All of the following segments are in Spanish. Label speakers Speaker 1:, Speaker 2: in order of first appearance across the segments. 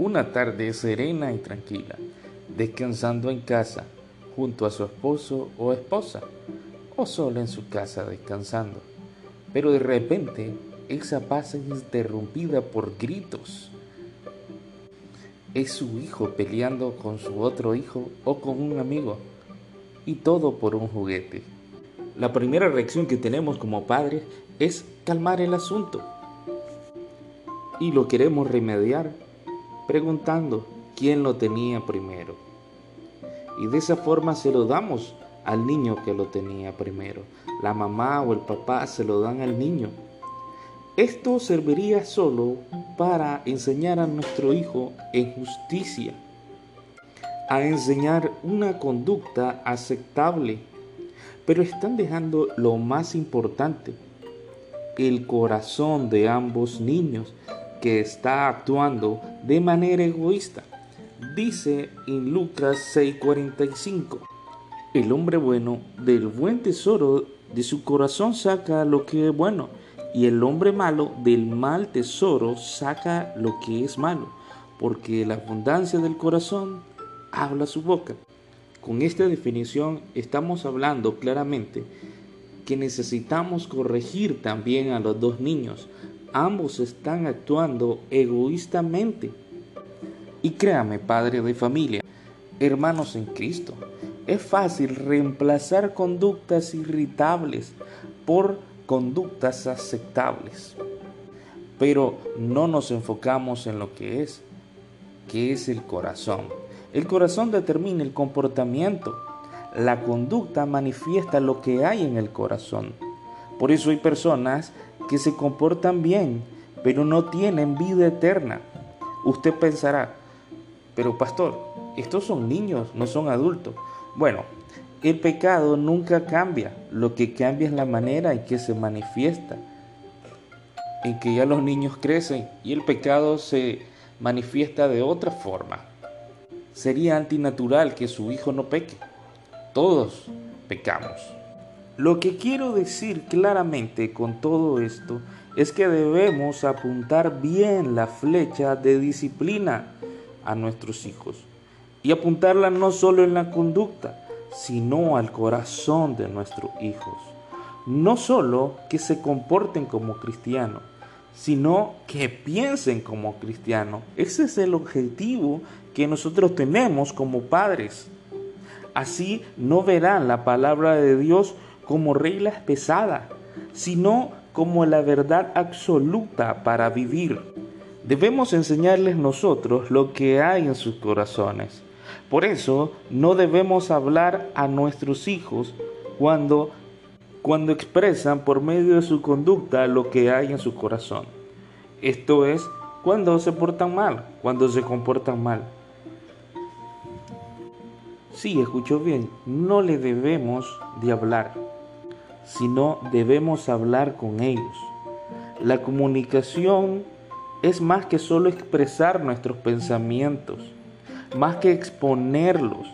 Speaker 1: Una tarde serena y tranquila, descansando en casa, junto a su esposo o esposa, o solo en su casa descansando. Pero de repente, esa paz es interrumpida por gritos. Es su hijo peleando con su otro hijo o con un amigo, y todo por un juguete. La primera reacción que tenemos como padres es calmar el asunto. Y lo queremos remediar preguntando quién lo tenía primero. Y de esa forma se lo damos al niño que lo tenía primero. La mamá o el papá se lo dan al niño. Esto serviría solo para enseñar a nuestro hijo en justicia, a enseñar una conducta aceptable, pero están dejando lo más importante, el corazón de ambos niños que está actuando de manera egoísta. Dice en Lucas 6:45, el hombre bueno del buen tesoro de su corazón saca lo que es bueno, y el hombre malo del mal tesoro saca lo que es malo, porque la abundancia del corazón habla su boca. Con esta definición estamos hablando claramente que necesitamos corregir también a los dos niños. Ambos están actuando egoístamente. Y créame, padre de familia, hermanos en Cristo, es fácil reemplazar conductas irritables por conductas aceptables. Pero no nos enfocamos en lo que es, que es el corazón. El corazón determina el comportamiento, la conducta manifiesta lo que hay en el corazón. Por eso hay personas que se comportan bien, pero no tienen vida eterna. Usted pensará, pero pastor, estos son niños, no son adultos. Bueno, el pecado nunca cambia, lo que cambia es la manera en que se manifiesta, en que ya los niños crecen y el pecado se manifiesta de otra forma. Sería antinatural que su hijo no peque. Todos pecamos. Lo que quiero decir claramente con todo esto es que debemos apuntar bien la flecha de disciplina a nuestros hijos y apuntarla no solo en la conducta, sino al corazón de nuestros hijos. No solo que se comporten como cristianos, sino que piensen como cristianos. Ese es el objetivo que nosotros tenemos como padres. Así no verán la palabra de Dios como reglas pesadas, sino como la verdad absoluta para vivir. Debemos enseñarles nosotros lo que hay en sus corazones. Por eso no debemos hablar a nuestros hijos cuando, cuando expresan por medio de su conducta lo que hay en su corazón. Esto es cuando se portan mal, cuando se comportan mal. Sí, escuchó bien, no le debemos de hablar, sino debemos hablar con ellos. La comunicación es más que solo expresar nuestros pensamientos, más que exponerlos.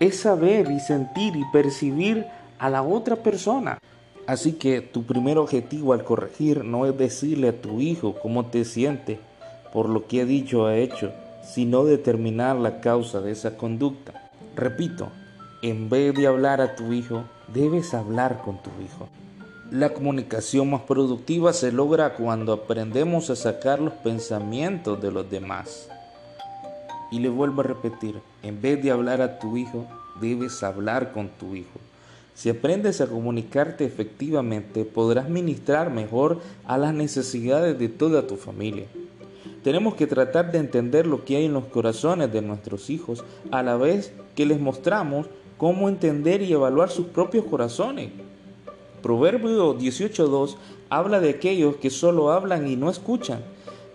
Speaker 1: Es saber y sentir y percibir a la otra persona. Así que tu primer objetivo al corregir no es decirle a tu hijo cómo te sientes por lo que ha dicho o ha hecho, sino determinar la causa de esa conducta. Repito, en vez de hablar a tu hijo, debes hablar con tu hijo. La comunicación más productiva se logra cuando aprendemos a sacar los pensamientos de los demás. Y le vuelvo a repetir, en vez de hablar a tu hijo, debes hablar con tu hijo. Si aprendes a comunicarte efectivamente, podrás ministrar mejor a las necesidades de toda tu familia. Tenemos que tratar de entender lo que hay en los corazones de nuestros hijos a la vez que les mostramos cómo entender y evaluar sus propios corazones. Proverbio 18.2 habla de aquellos que solo hablan y no escuchan.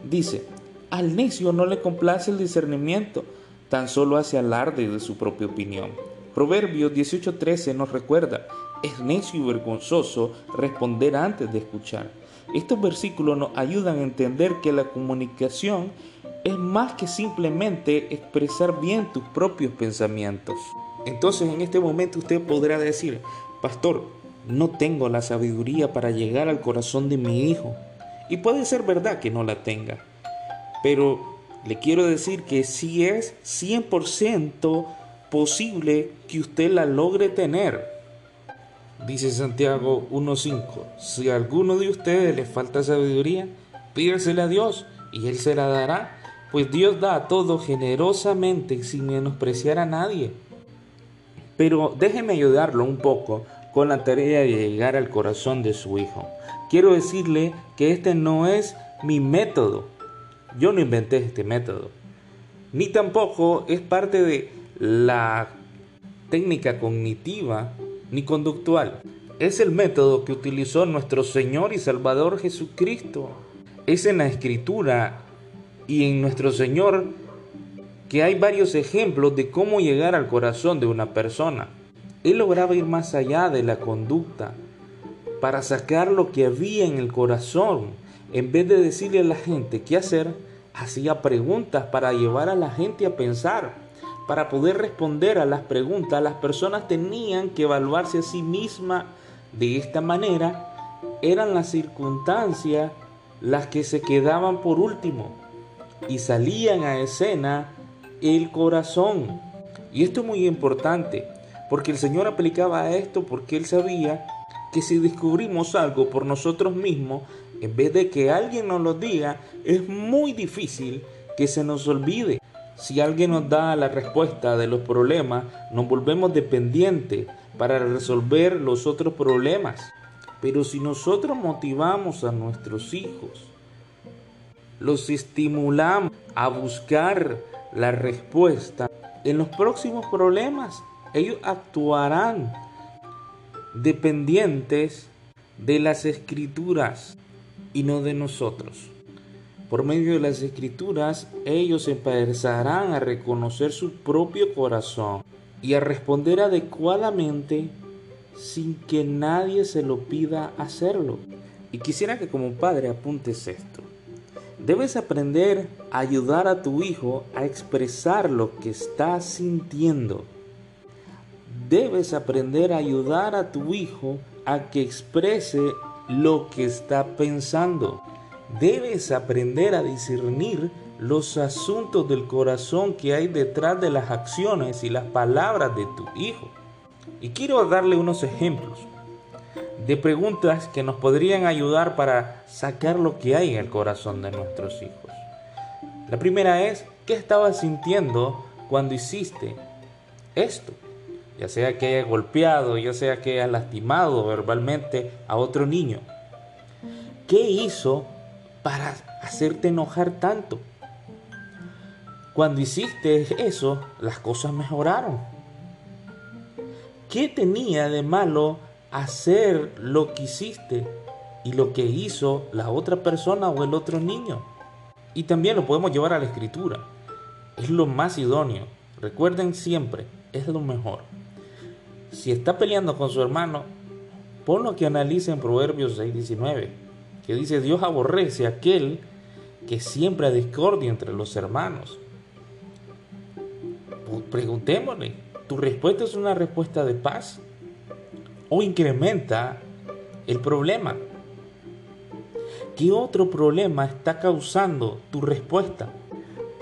Speaker 1: Dice, al necio no le complace el discernimiento, tan solo hace alarde de su propia opinión. Proverbio 18.13 nos recuerda, es necio y vergonzoso responder antes de escuchar. Estos versículos nos ayudan a entender que la comunicación es más que simplemente expresar bien tus propios pensamientos. Entonces en este momento usted podrá decir, pastor, no tengo la sabiduría para llegar al corazón de mi hijo. Y puede ser verdad que no la tenga. Pero le quiero decir que sí es 100% posible que usted la logre tener. Dice Santiago 1.5, si a alguno de ustedes le falta sabiduría, pídesela a Dios y Él se la dará, pues Dios da todo generosamente sin menospreciar a nadie. Pero déjeme ayudarlo un poco con la tarea de llegar al corazón de su hijo. Quiero decirle que este no es mi método. Yo no inventé este método. Ni tampoco es parte de la técnica cognitiva ni conductual. Es el método que utilizó nuestro Señor y Salvador Jesucristo. Es en la escritura y en nuestro Señor que hay varios ejemplos de cómo llegar al corazón de una persona. Él lograba ir más allá de la conducta para sacar lo que había en el corazón. En vez de decirle a la gente qué hacer, hacía preguntas para llevar a la gente a pensar. Para poder responder a las preguntas, las personas tenían que evaluarse a sí mismas de esta manera. Eran las circunstancias las que se quedaban por último y salían a escena el corazón. Y esto es muy importante, porque el Señor aplicaba a esto porque Él sabía que si descubrimos algo por nosotros mismos, en vez de que alguien nos lo diga, es muy difícil que se nos olvide. Si alguien nos da la respuesta de los problemas, nos volvemos dependientes para resolver los otros problemas. Pero si nosotros motivamos a nuestros hijos, los estimulamos a buscar la respuesta en los próximos problemas, ellos actuarán dependientes de las escrituras y no de nosotros. Por medio de las escrituras, ellos empezarán a reconocer su propio corazón y a responder adecuadamente sin que nadie se lo pida hacerlo. Y quisiera que como padre apuntes esto. Debes aprender a ayudar a tu hijo a expresar lo que está sintiendo. Debes aprender a ayudar a tu hijo a que exprese lo que está pensando. Debes aprender a discernir los asuntos del corazón que hay detrás de las acciones y las palabras de tu hijo. Y quiero darle unos ejemplos de preguntas que nos podrían ayudar para sacar lo que hay en el corazón de nuestros hijos. La primera es, ¿qué estabas sintiendo cuando hiciste esto? Ya sea que hayas golpeado, ya sea que hayas lastimado verbalmente a otro niño. ¿Qué hizo para hacerte enojar tanto? Cuando hiciste eso, las cosas mejoraron. ¿Qué tenía de malo hacer lo que hiciste y lo que hizo la otra persona o el otro niño? Y también lo podemos llevar a la escritura. Es lo más idóneo. Recuerden siempre, es lo mejor. Si está peleando con su hermano, ponlo que analice en Proverbios 6:19, que dice, Dios aborrece a aquel que siempre discordia entre los hermanos. Preguntémosle, ¿tu respuesta es una respuesta de paz o incrementa el problema? ¿Qué otro problema está causando tu respuesta?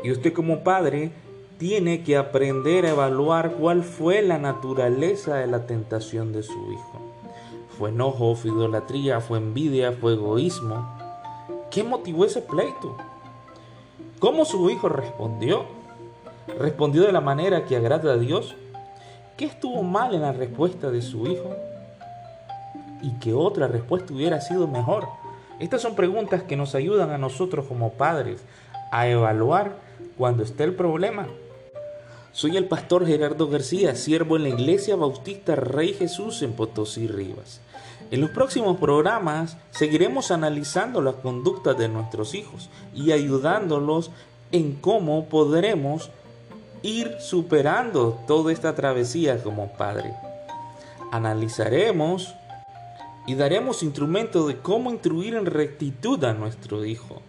Speaker 1: Y usted como padre tiene que aprender a evaluar cuál fue la naturaleza de la tentación de su hijo. ¿Fue enojo, fue idolatría, fue envidia, fue egoísmo? ¿Qué motivó ese pleito? ¿Cómo su hijo respondió? ¿Respondió de la manera que agrada a Dios? ¿Qué estuvo mal en la respuesta de su hijo? ¿Y qué otra respuesta hubiera sido mejor? Estas son preguntas que nos ayudan a nosotros como padres a evaluar cuando esté el problema soy el pastor Gerardo García, siervo en la Iglesia Bautista Rey Jesús en Potosí Rivas. En los próximos programas seguiremos analizando las conductas de nuestros hijos y ayudándolos en cómo podremos ir superando toda esta travesía como padre. Analizaremos y daremos instrumentos de cómo instruir en rectitud a nuestro hijo,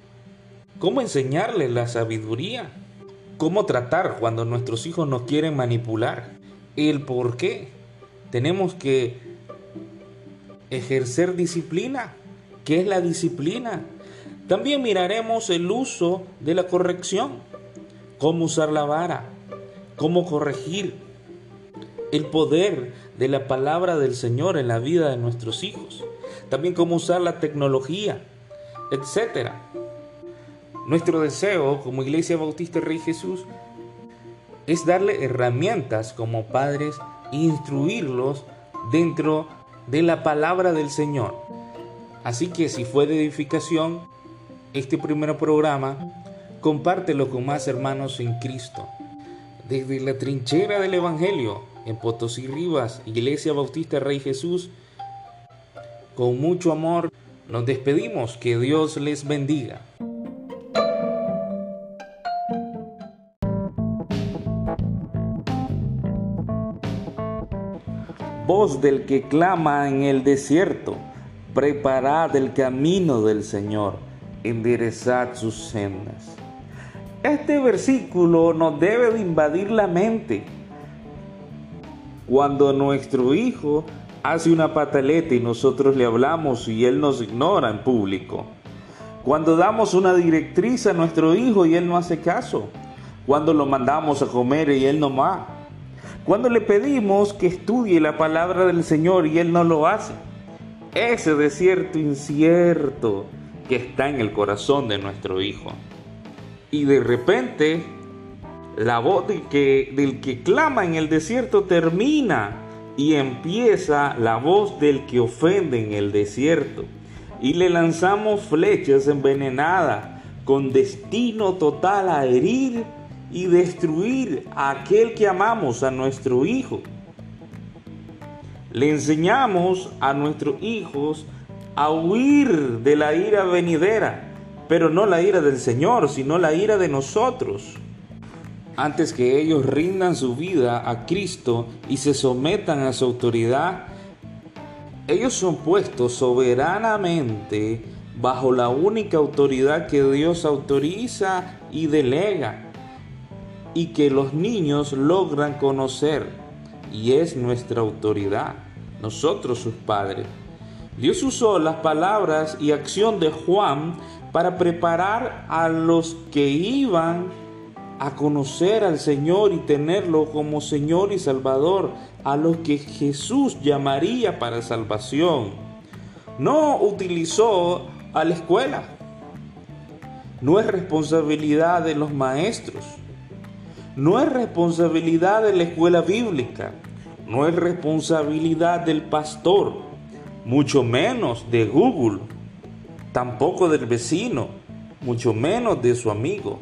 Speaker 1: cómo enseñarle la sabiduría cómo tratar cuando nuestros hijos nos quieren manipular, el por qué. Tenemos que ejercer disciplina. ¿Qué es la disciplina? También miraremos el uso de la corrección. cómo usar la vara, cómo corregir, el poder de la palabra del Señor en la vida de nuestros hijos, también cómo usar la tecnología, etc. Nuestro deseo como Iglesia Bautista Rey Jesús es darle herramientas como padres e instruirlos dentro de la palabra del Señor. Así que si fue de edificación este primer programa, compártelo con más hermanos en Cristo. Desde la trinchera del Evangelio en Potosí Rivas, Iglesia Bautista Rey Jesús, con mucho amor nos despedimos. Que Dios les bendiga. Del que clama en el desierto, preparad el camino del Señor, enderezad sus sendas. Este versículo nos debe de invadir la mente. Cuando nuestro hijo hace una pataleta y nosotros le hablamos y él nos ignora en público. Cuando damos una directriz a nuestro hijo y él no hace caso. Cuando lo mandamos a comer y él no va. Cuando le pedimos que estudie la palabra del Señor y él no lo hace. Ese desierto incierto que está en el corazón de nuestro hijo y de repente la voz del que, del que clama en el desierto termina y empieza la voz del que ofende en el desierto. Y le lanzamos flechas envenenadas con destino total a herir y destruir a aquel que amamos, a nuestro hijo. Le enseñamos a nuestros hijos a huir de la ira venidera pero no la ira del Señor, sino la ira de nosotros. Antes que ellos rindan su vida a Cristo y se sometan a su autoridad, ellos son puestos soberanamente bajo la única autoridad que Dios autoriza y delega y que los niños logran conocer y es nuestra autoridad, nosotros sus padres. Dios usó las palabras y acción de Juan para preparar a los que iban a conocer al Señor y tenerlo como Señor y Salvador, a los que Jesús llamaría para salvación. No utilizó a la escuela. No es responsabilidad de los maestros. No es responsabilidad de la escuela bíblica. No es responsabilidad del pastor. Mucho menos de Google tampoco del vecino, mucho menos de su amigo.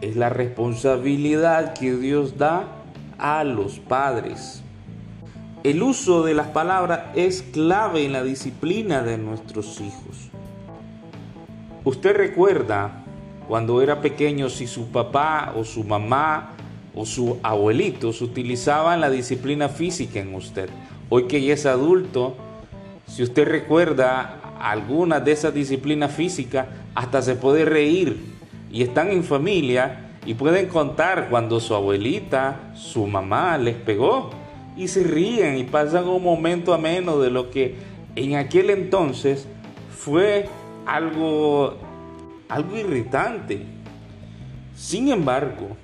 Speaker 1: Es la responsabilidad que Dios da a los padres. El uso de las palabras es clave en la disciplina de nuestros hijos. Usted recuerda cuando era pequeño si su papá o su mamá o su abuelitos utilizaban la disciplina física en usted. Hoy que ya es adulto, si usted recuerda algunas de esas disciplinas físicas, hasta se puede reír y están en familia y pueden contar cuando su abuelita, su mamá les pegó y se ríen y pasan un momento ameno de lo que en aquel entonces fue algo algo irritante. Sin embargo,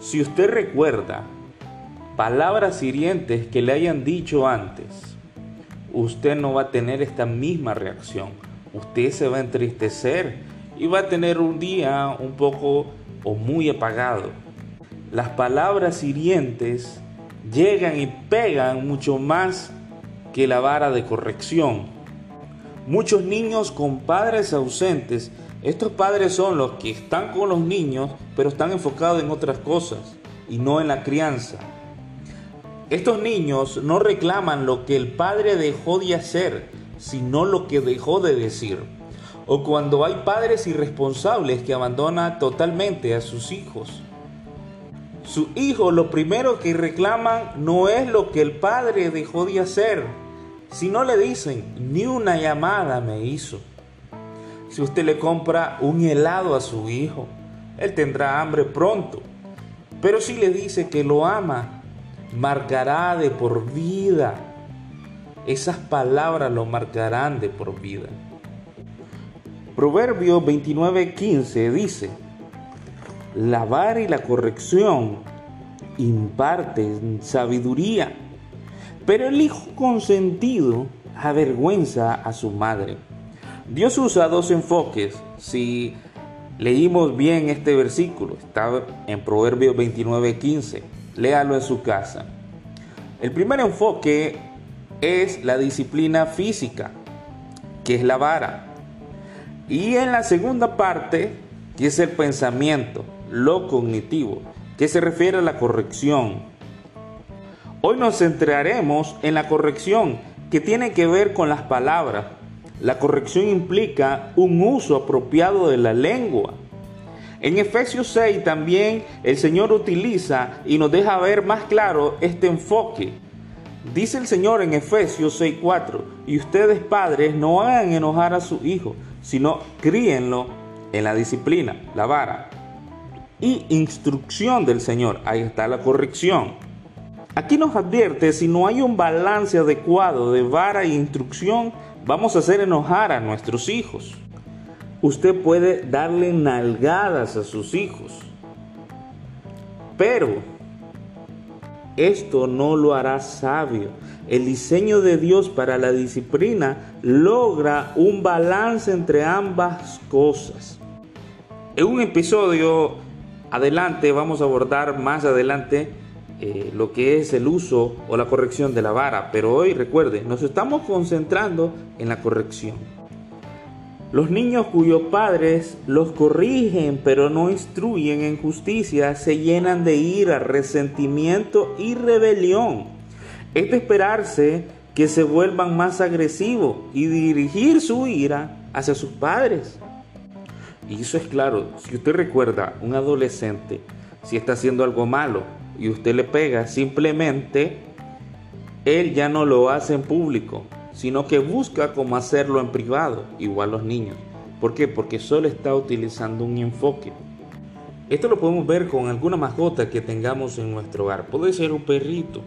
Speaker 1: si usted recuerda palabras hirientes que le hayan dicho antes, usted no va a tener esta misma reacción. Usted se va a entristecer y va a tener un día un poco o muy apagado. Las palabras hirientes llegan y pegan mucho más que la vara de corrección. Muchos niños con padres ausentes, estos padres son los que están con los niños, pero están enfocados en otras cosas y no en la crianza. Estos niños no reclaman lo que el padre dejó de hacer, sino lo que dejó de decir. O cuando hay padres irresponsables que abandonan totalmente a sus hijos. Su hijo lo primero que reclaman no es lo que el padre dejó de hacer, sino le dicen, ni una llamada me hizo. Si usted le compra un helado a su hijo, él tendrá hambre pronto. Pero si le dice que lo ama, marcará de por vida. Esas palabras lo marcarán de por vida. Proverbio 29:15 dice, La vara y la corrección imparten sabiduría, pero el hijo consentido avergüenza a su madre. Dios usa dos enfoques. Si leímos bien este versículo, está en Proverbios 29:15. Léalo en su casa. El primer enfoque es la disciplina física, que es la vara. Y en la segunda parte, que es el pensamiento, lo cognitivo, que se refiere a la corrección. Hoy nos centraremos en la corrección, que tiene que ver con las palabras. La corrección implica un uso apropiado de la lengua. En Efesios 6 también el Señor utiliza y nos deja ver más claro este enfoque. Dice el Señor en Efesios 6:4, y ustedes padres no hagan enojar a su hijo, sino críenlo en la disciplina, la vara y instrucción del Señor. Ahí está la corrección. Aquí nos advierte, si no hay un balance adecuado de vara e instrucción, vamos a hacer enojar a nuestros hijos. Usted puede darle nalgadas a sus hijos, pero esto no lo hará sabio. El diseño de Dios para la disciplina logra un balance entre ambas cosas. En un episodio adelante vamos a abordar más adelante eh, lo que es el uso o la corrección de la vara, pero hoy recuerde, nos estamos concentrando en la corrección. Los niños cuyos padres los corrigen pero no instruyen en justicia se llenan de ira, resentimiento y rebelión. Es de esperarse que se vuelvan más agresivos y dirigir su ira hacia sus padres. Y eso es claro, si usted recuerda un adolescente, si está haciendo algo malo y usted le pega, simplemente él ya no lo hace en público, sino que busca cómo hacerlo en privado, igual los niños. ¿Por qué? Porque solo está utilizando un enfoque. Esto lo podemos ver con alguna mascota que tengamos en nuestro hogar. Puede ser un perrito.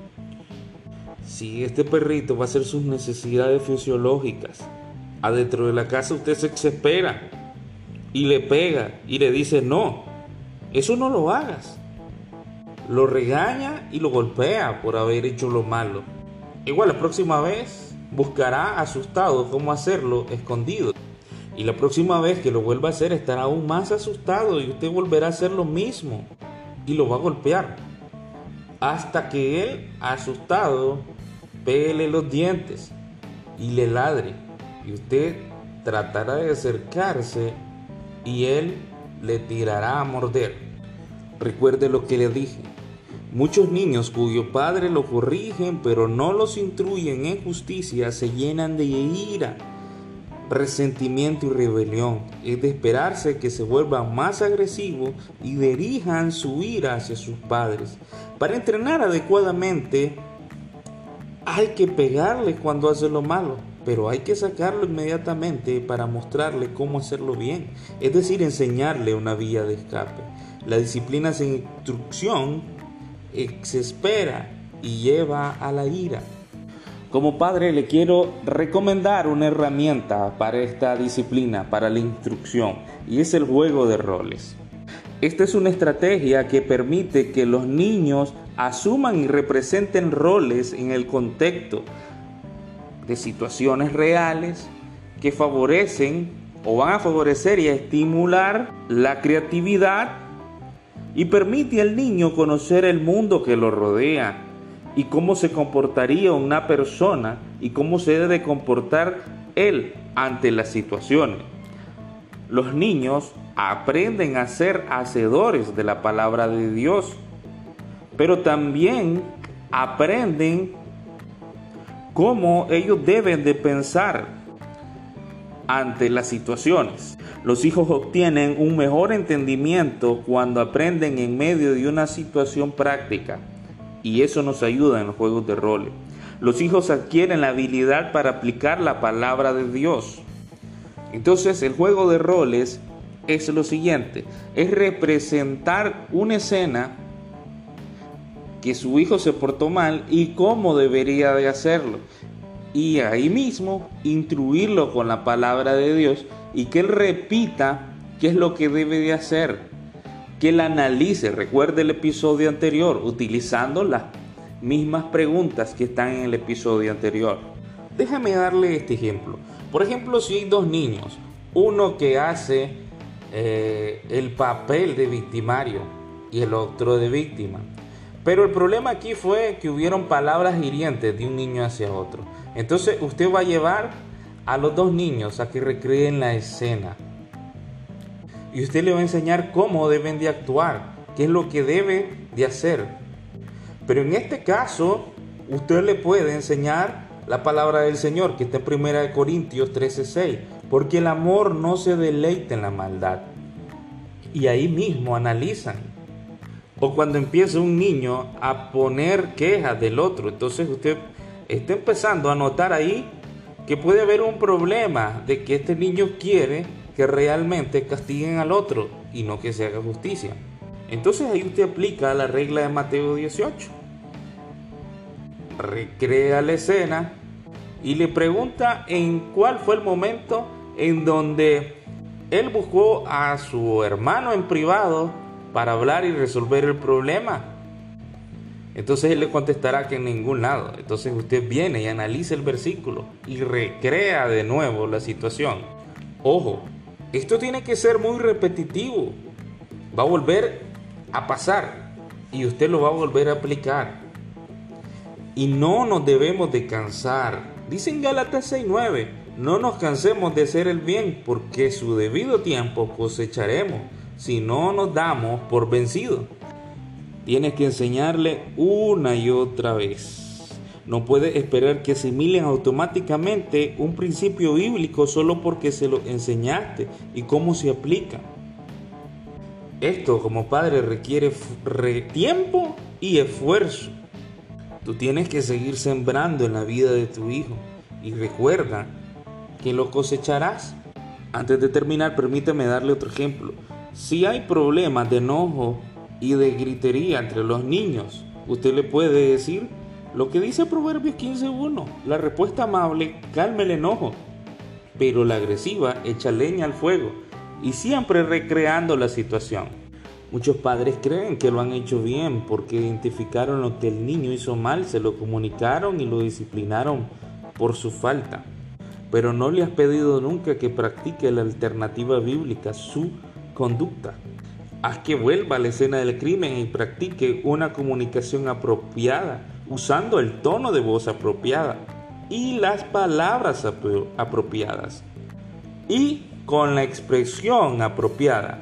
Speaker 1: Si este perrito va a hacer sus necesidades fisiológicas, adentro de la casa usted se desespera y le pega y le dice no, eso no lo hagas. Lo regaña y lo golpea por haber hecho lo malo. Igual la próxima vez buscará asustado cómo hacerlo escondido. Y la próxima vez que lo vuelva a hacer estará aún más asustado y usted volverá a hacer lo mismo y lo va a golpear. Hasta que él, asustado, pele los dientes y le ladre. Y usted tratará de acercarse y él le tirará a morder. Recuerde lo que le dije. Muchos niños cuyo padre lo corrigen pero no los instruyen en justicia se llenan de ira, resentimiento y rebelión. Es de esperarse que se vuelvan más agresivos y dirijan su ira hacia sus padres. Para entrenar adecuadamente hay que pegarle cuando hace lo malo, pero hay que sacarlo inmediatamente para mostrarle cómo hacerlo bien, es decir, enseñarle una vía de escape. La disciplina sin instrucción exaspera y lleva a la ira. Como padre le quiero recomendar una herramienta para esta disciplina, para la instrucción, y es el juego de roles. Esta es una estrategia que permite que los niños asuman y representen roles en el contexto de situaciones reales que favorecen o van a favorecer y a estimular la creatividad y permite al niño conocer el mundo que lo rodea y cómo se comportaría una persona y cómo se debe comportar él ante las situaciones. Los niños aprenden a ser hacedores de la palabra de Dios, pero también aprenden cómo ellos deben de pensar ante las situaciones. Los hijos obtienen un mejor entendimiento cuando aprenden en medio de una situación práctica y eso nos ayuda en los juegos de roles. Los hijos adquieren la habilidad para aplicar la palabra de Dios. Entonces el juego de roles es lo siguiente, es representar una escena que su hijo se portó mal y cómo debería de hacerlo. Y ahí mismo instruirlo con la palabra de Dios y que él repita qué es lo que debe de hacer. que la analice, recuerde el episodio anterior, utilizando las mismas preguntas que están en el episodio anterior. Déjame darle este ejemplo. Por ejemplo, si hay dos niños, uno que hace eh, el papel de victimario y el otro de víctima. Pero el problema aquí fue que hubieron palabras hirientes de un niño hacia otro. Entonces usted va a llevar a los dos niños a que recreen la escena. Y usted le va a enseñar cómo deben de actuar, qué es lo que debe de hacer. Pero en este caso, usted le puede enseñar la palabra del Señor, que está en 1 Corintios 13:6, porque el amor no se deleita en la maldad. Y ahí mismo analizan o cuando empieza un niño a poner quejas del otro. Entonces usted está empezando a notar ahí que puede haber un problema de que este niño quiere que realmente castiguen al otro y no que se haga justicia. Entonces ahí usted aplica la regla de Mateo 18. Recrea la escena y le pregunta en cuál fue el momento en donde él buscó a su hermano en privado para hablar y resolver el problema. Entonces él le contestará que en ningún lado. Entonces usted viene y analiza el versículo y recrea de nuevo la situación. Ojo, esto tiene que ser muy repetitivo. Va a volver a pasar y usted lo va a volver a aplicar. Y no nos debemos de cansar. Dicen Gálatas 6:9, no nos cansemos de hacer el bien porque su debido tiempo cosecharemos si no nos damos por vencidos. Tienes que enseñarle una y otra vez. No puedes esperar que asimilen automáticamente un principio bíblico solo porque se lo enseñaste y cómo se aplica. Esto como padre requiere tiempo y esfuerzo. Tú tienes que seguir sembrando en la vida de tu hijo y recuerda que lo cosecharás. Antes de terminar, permíteme darle otro ejemplo. Si hay problemas de enojo y de gritería entre los niños, usted le puede decir lo que dice Proverbios 15.1. La respuesta amable calma el enojo, pero la agresiva echa leña al fuego y siempre recreando la situación. Muchos padres creen que lo han hecho bien porque identificaron lo que el niño hizo mal, se lo comunicaron y lo disciplinaron por su falta. Pero no le has pedido nunca que practique la alternativa bíblica, su conducta. Haz que vuelva a la escena del crimen y practique una comunicación apropiada, usando el tono de voz apropiada y las palabras apropiadas. Y con la expresión apropiada.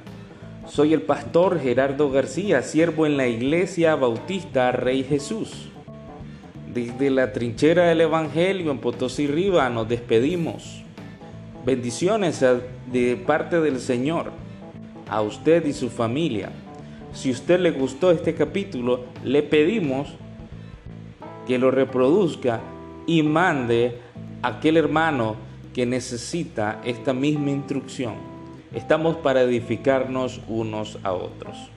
Speaker 1: Soy el pastor Gerardo García, siervo en la Iglesia Bautista Rey Jesús. Desde la trinchera del Evangelio en Potosí Riva nos despedimos. Bendiciones de parte del Señor a usted y su familia. Si usted le gustó este capítulo, le pedimos que lo reproduzca y mande a aquel hermano que necesita esta misma instrucción. Estamos para edificarnos unos a otros.